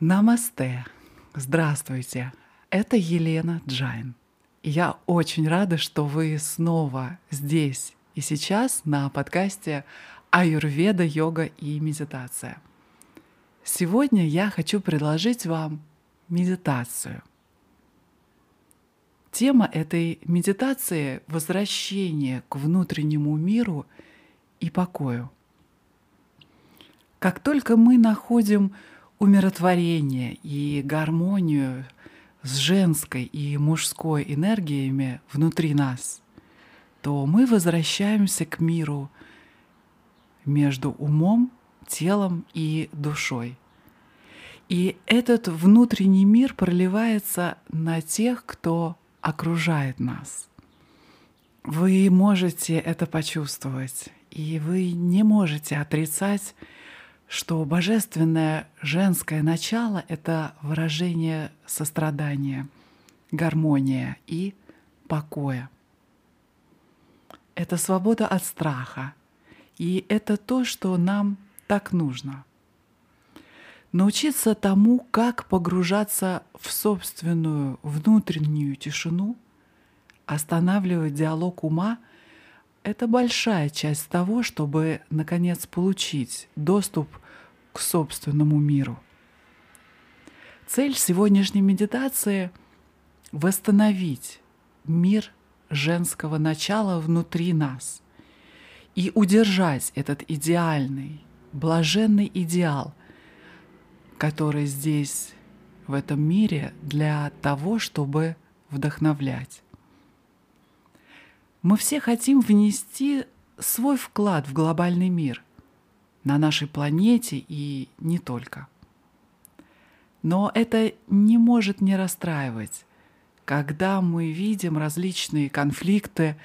Намасте! Здравствуйте! Это Елена Джайн. Я очень рада, что вы снова здесь и сейчас на подкасте «Аюрведа, йога и медитация». Сегодня я хочу предложить вам медитацию. Тема этой медитации — возвращение к внутреннему миру и покою. Как только мы находим умиротворение и гармонию с женской и мужской энергиями внутри нас, то мы возвращаемся к миру между умом, телом и душой. И этот внутренний мир проливается на тех, кто окружает нас. Вы можете это почувствовать, и вы не можете отрицать что божественное женское начало — это выражение сострадания, гармония и покоя. Это свобода от страха, и это то, что нам так нужно. Научиться тому, как погружаться в собственную внутреннюю тишину, останавливать диалог ума — это большая часть того, чтобы, наконец, получить доступ к собственному миру. Цель сегодняшней медитации — восстановить мир женского начала внутри нас и удержать этот идеальный, блаженный идеал, который здесь, в этом мире, для того, чтобы вдохновлять. Мы все хотим внести свой вклад в глобальный мир на нашей планете и не только. Но это не может не расстраивать, когда мы видим различные конфликты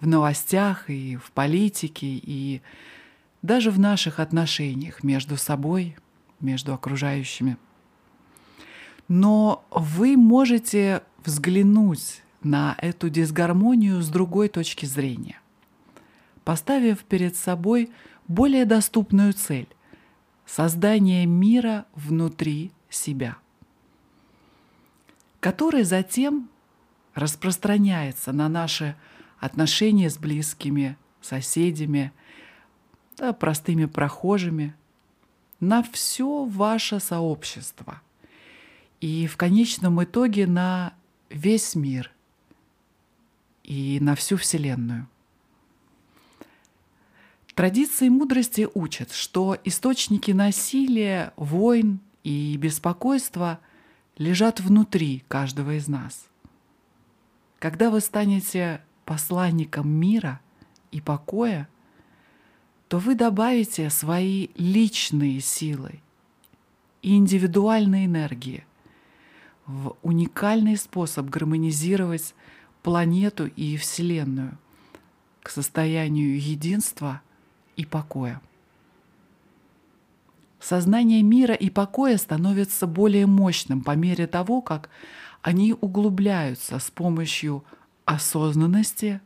в новостях и в политике, и даже в наших отношениях между собой, между окружающими. Но вы можете взглянуть на эту дисгармонию с другой точки зрения, поставив перед собой более доступную цель — создание мира внутри себя, который затем распространяется на наши отношения с близкими, соседями, да, простыми прохожими, на все ваше сообщество. И в конечном итоге на весь мир, и на всю Вселенную. Традиции мудрости учат, что источники насилия, войн и беспокойства лежат внутри каждого из нас. Когда вы станете посланником мира и покоя, то вы добавите свои личные силы и индивидуальные энергии в уникальный способ гармонизировать планету и Вселенную к состоянию единства и покоя. Сознание мира и покоя становится более мощным по мере того, как они углубляются с помощью осознанности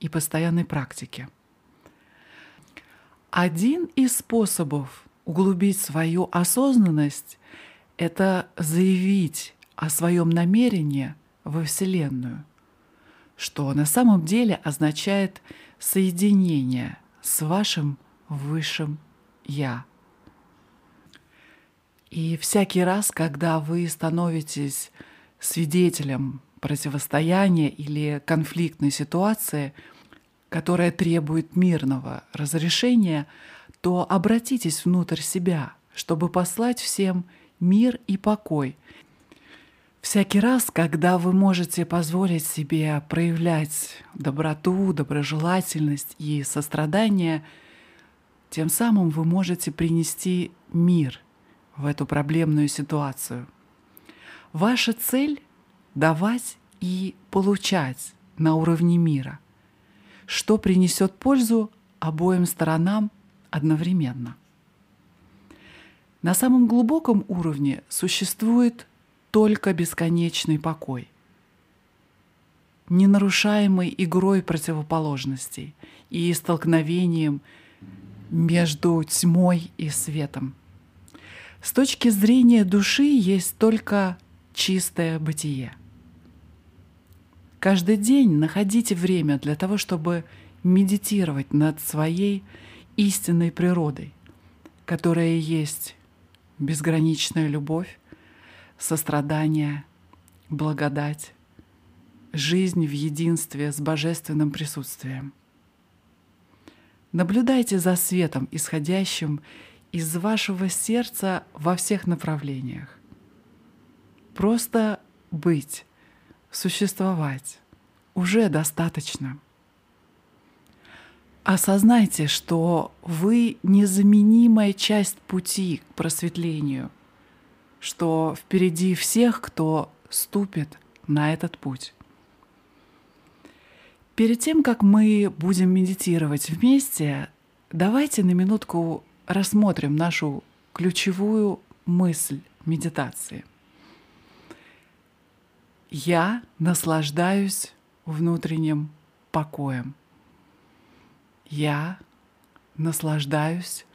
и постоянной практики. Один из способов углубить свою осознанность — это заявить о своем намерении — во Вселенную, что на самом деле означает соединение с вашим высшим Я. И всякий раз, когда вы становитесь свидетелем противостояния или конфликтной ситуации, которая требует мирного разрешения, то обратитесь внутрь себя, чтобы послать всем мир и покой – Всякий раз, когда вы можете позволить себе проявлять доброту, доброжелательность и сострадание, тем самым вы можете принести мир в эту проблемную ситуацию. Ваша цель — давать и получать на уровне мира, что принесет пользу обоим сторонам одновременно. На самом глубоком уровне существует только бесконечный покой, ненарушаемый игрой противоположностей и столкновением между тьмой и светом. С точки зрения души есть только чистое бытие. Каждый день находите время для того, чтобы медитировать над своей истинной природой, которая есть безграничная любовь, сострадание, благодать, жизнь в единстве с божественным присутствием. Наблюдайте за светом, исходящим из вашего сердца во всех направлениях. Просто быть, существовать уже достаточно. Осознайте, что вы незаменимая часть пути к просветлению, что впереди всех, кто ступит на этот путь. Перед тем, как мы будем медитировать вместе, давайте на минутку рассмотрим нашу ключевую мысль медитации. Я наслаждаюсь внутренним покоем. Я наслаждаюсь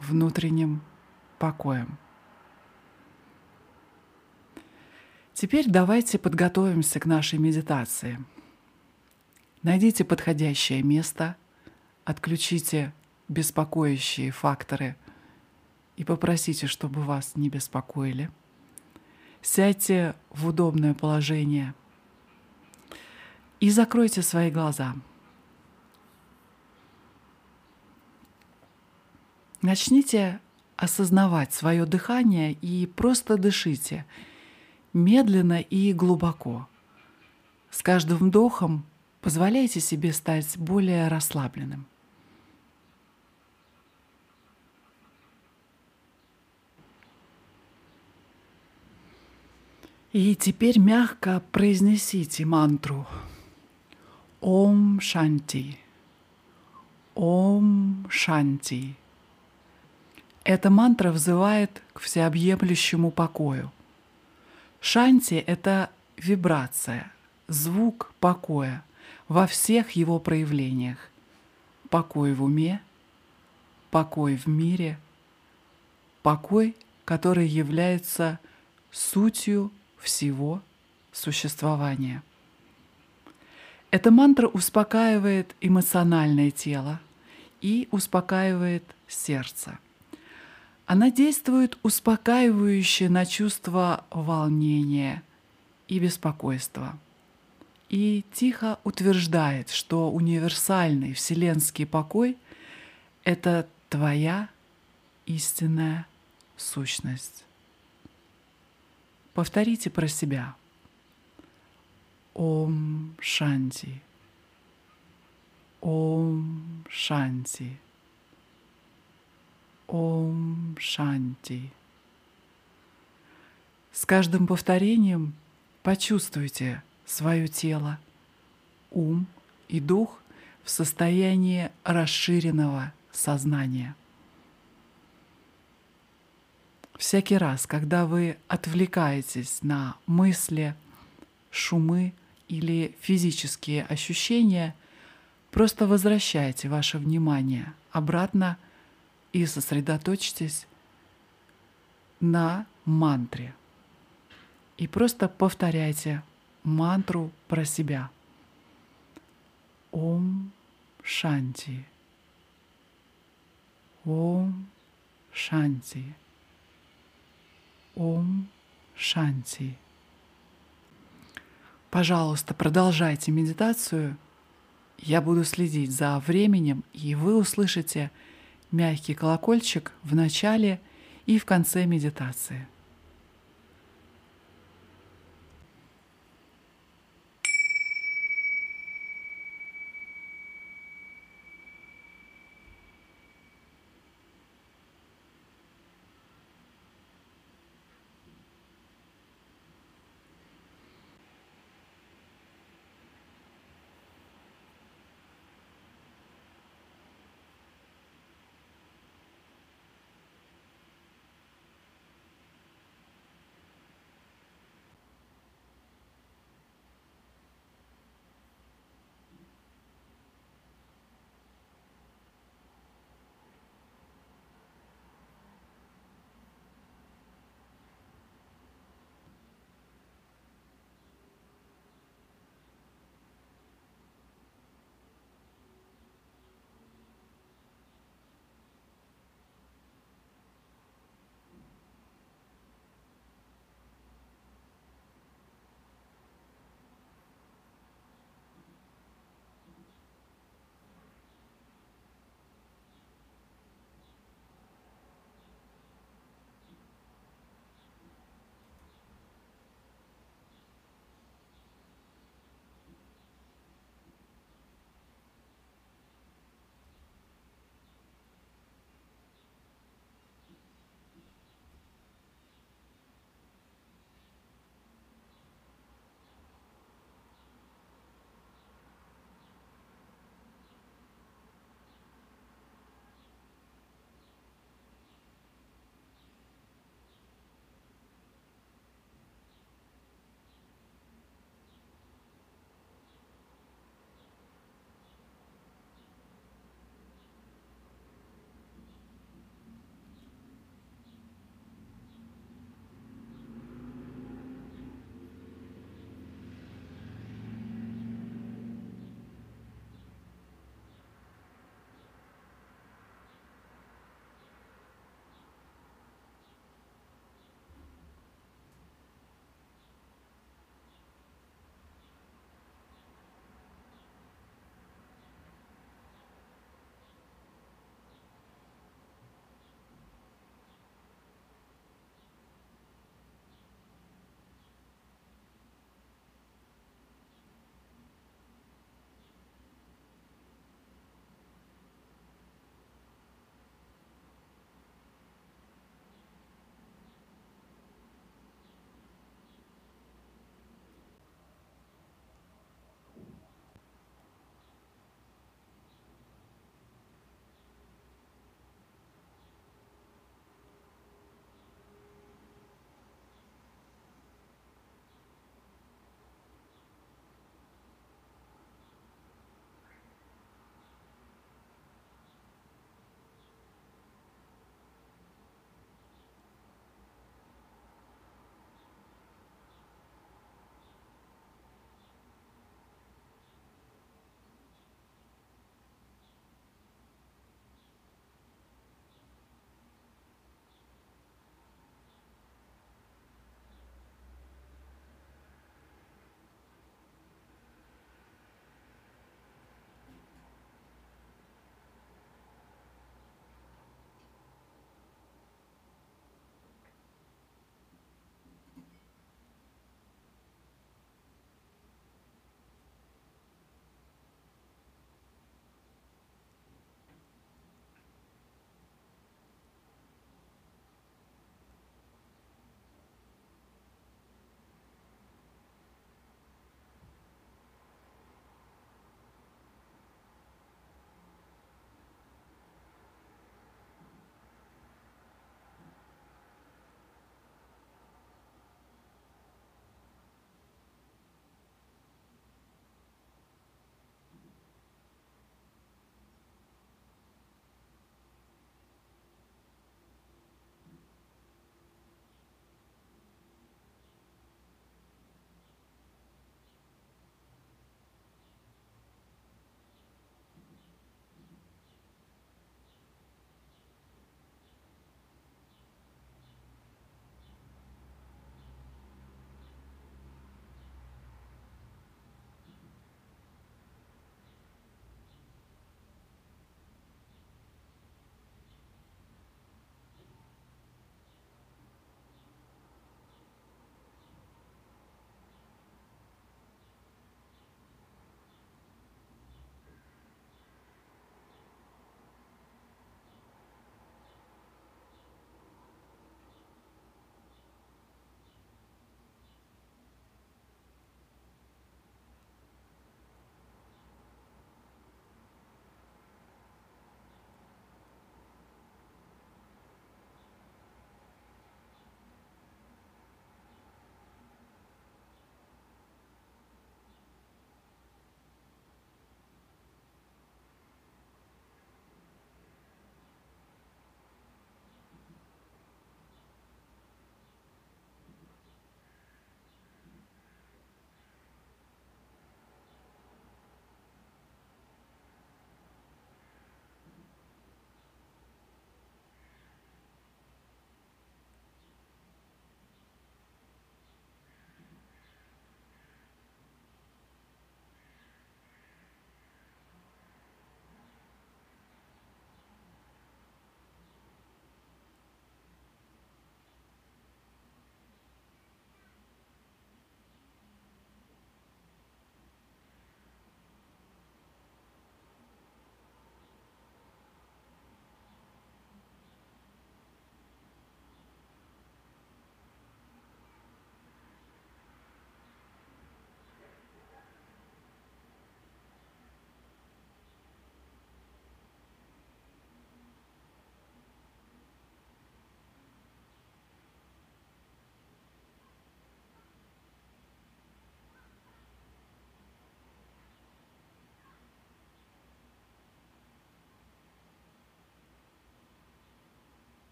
внутренним покоем. Теперь давайте подготовимся к нашей медитации – Найдите подходящее место, отключите беспокоящие факторы и попросите, чтобы вас не беспокоили. Сядьте в удобное положение и закройте свои глаза. Начните осознавать свое дыхание и просто дышите медленно и глубоко. С каждым вдохом Позволяйте себе стать более расслабленным. И теперь мягко произнесите мантру Ом Шанти. Ом Шанти. Эта мантра взывает к всеобъемлющему покою. Шанти — это вибрация, звук покоя — во всех его проявлениях. Покой в уме, покой в мире, покой, который является сутью всего существования. Эта мантра успокаивает эмоциональное тело и успокаивает сердце. Она действует успокаивающе на чувство волнения и беспокойства – и тихо утверждает, что универсальный вселенский покой — это твоя истинная сущность. Повторите про себя. Ом Шанти. Ом Шанти. Ом Шанти. С каждым повторением почувствуйте, свое тело, ум и дух в состоянии расширенного сознания. Всякий раз, когда вы отвлекаетесь на мысли, шумы или физические ощущения, просто возвращайте ваше внимание обратно и сосредоточьтесь на мантре. И просто повторяйте мантру про себя. Ом Шанти. Ом Шанти. Ом Шанти. Пожалуйста, продолжайте медитацию. Я буду следить за временем, и вы услышите мягкий колокольчик в начале и в конце медитации.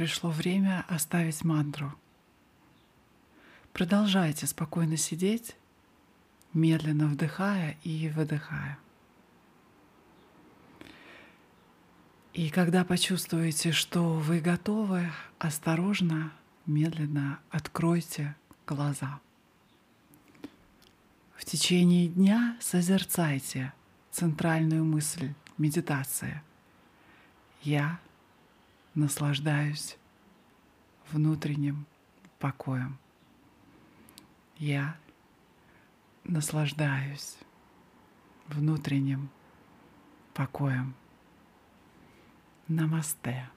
Пришло время оставить мантру. Продолжайте спокойно сидеть, медленно вдыхая и выдыхая. И когда почувствуете, что вы готовы, осторожно, медленно откройте глаза. В течение дня созерцайте центральную мысль медитации. Я наслаждаюсь внутренним покоем. Я наслаждаюсь внутренним покоем. Намасте.